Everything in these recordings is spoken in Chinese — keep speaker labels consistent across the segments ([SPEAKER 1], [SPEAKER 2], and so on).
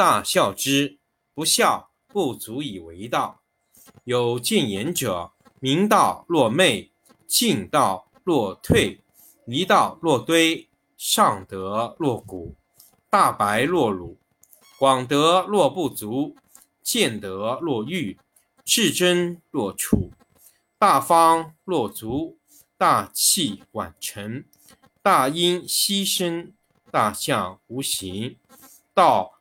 [SPEAKER 1] 大孝之不孝，不足以为道。有见言者，明道若昧，进道若退，离道若堆，上德若谷，大白若鲁，广德若不足，见德若愚，至真若处，大方若足，大器晚成，大音希声，大象无形，道。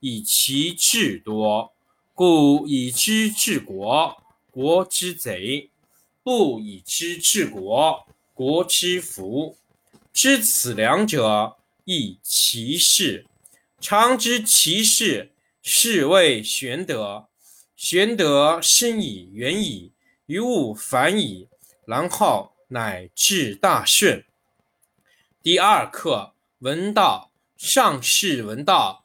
[SPEAKER 1] 以其智多，故以知治国，国之贼；不以知治国，国之福。知此两者，亦其事。常知其事，是谓玄德。玄德深矣，远矣，于物反矣，然后乃至大顺。第二课，闻道。上士闻道。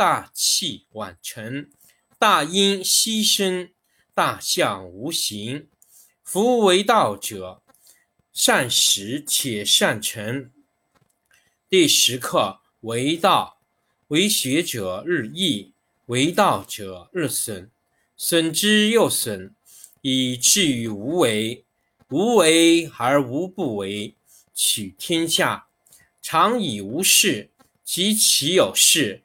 [SPEAKER 1] 大器晚成，大音希声，大象无形。夫为道者，善始且善成。第十课为道，为学者日益，为道者日损，损之又损，以至于无为。无为而无不为，取天下常以无事，及其有事。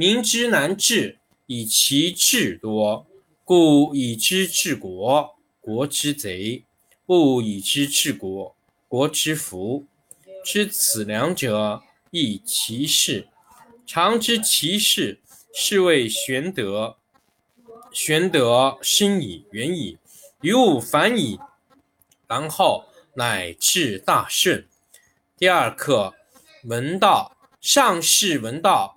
[SPEAKER 1] 民之难治，以其智多；故以知治国，国之贼；不以知治国，国之福。知此两者，亦其事。常知其事，是谓玄德。玄德深矣，远矣，于物反矣，然后乃至大顺。第二课，闻道。上士闻道，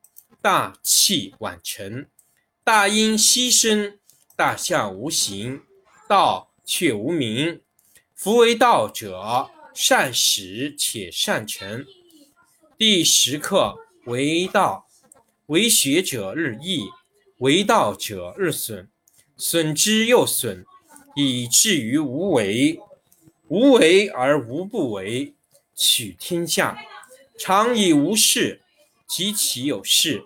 [SPEAKER 1] 大器晚成，大音希声，大象无形，道却无名。夫为道者，善始且善成。第十课为道，为学者日益，为道者日损，损之又损，以至于无为。无为而无不为，取天下常以无事，及其有事。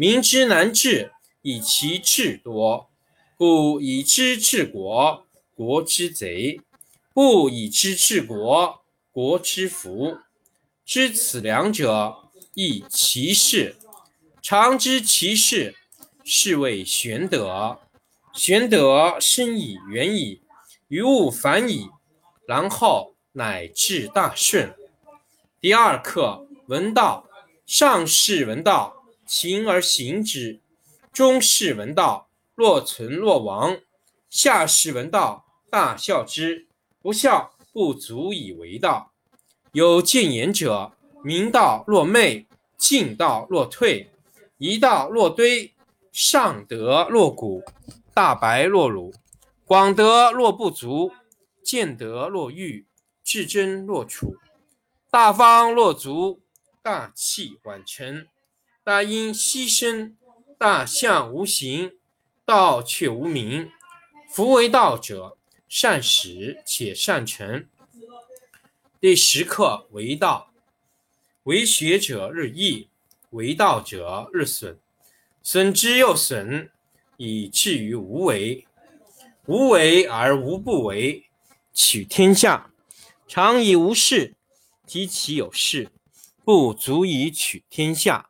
[SPEAKER 1] 民之难治，以其智多；故以知治国，国之贼；不以知治国，国之福。知此两者，亦其事。常知其事，是谓玄德。玄德深矣，远矣，于物反矣，然后乃至大顺。第二课，闻道。上士闻道。勤而行之，中士闻道，若存若亡；下士闻道，大笑之。不孝，不足以为道。有见言者，明道若昧，进道若退，一道若堆，上德若谷，大白若鲁，广德若不足，见德若愚，至真若楚，大方若足，大器晚成。大音希声，大象无形，道却无名。夫为道者，善始且善成。第十课为道，为学者日益，为道者日损，损之又损，以至于无为。无为而无不为，取天下常以无事，及其有事，不足以取天下。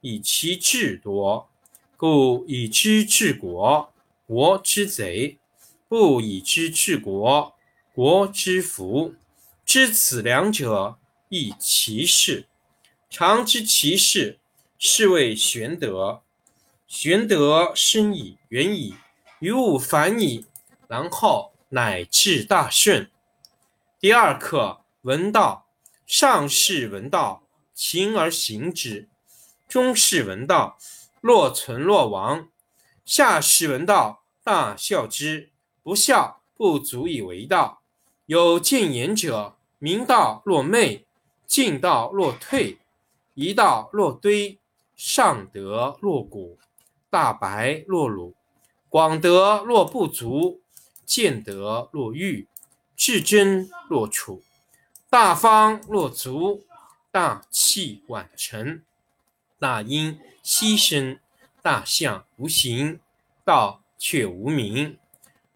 [SPEAKER 1] 以其智多，故以知治国，国之贼；不以知治国，国之福。知此两者，亦其事。常知其事，是谓玄德。玄德深矣，远矣，于物反矣，然后乃至大顺。第二课，闻道。上士闻道，勤而行之。中士闻道，若存若亡；下士闻道，大笑之。不笑，不足以为道。有见言者，明道若昧，进道若退，一道若堆，上德若谷，大白若鲁，广德若不足，见德若愚，至真若楚，大方若足，大器晚成。大音希声，大象无形，道却无名。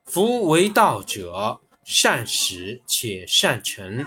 [SPEAKER 1] 夫为道者，善始且善成。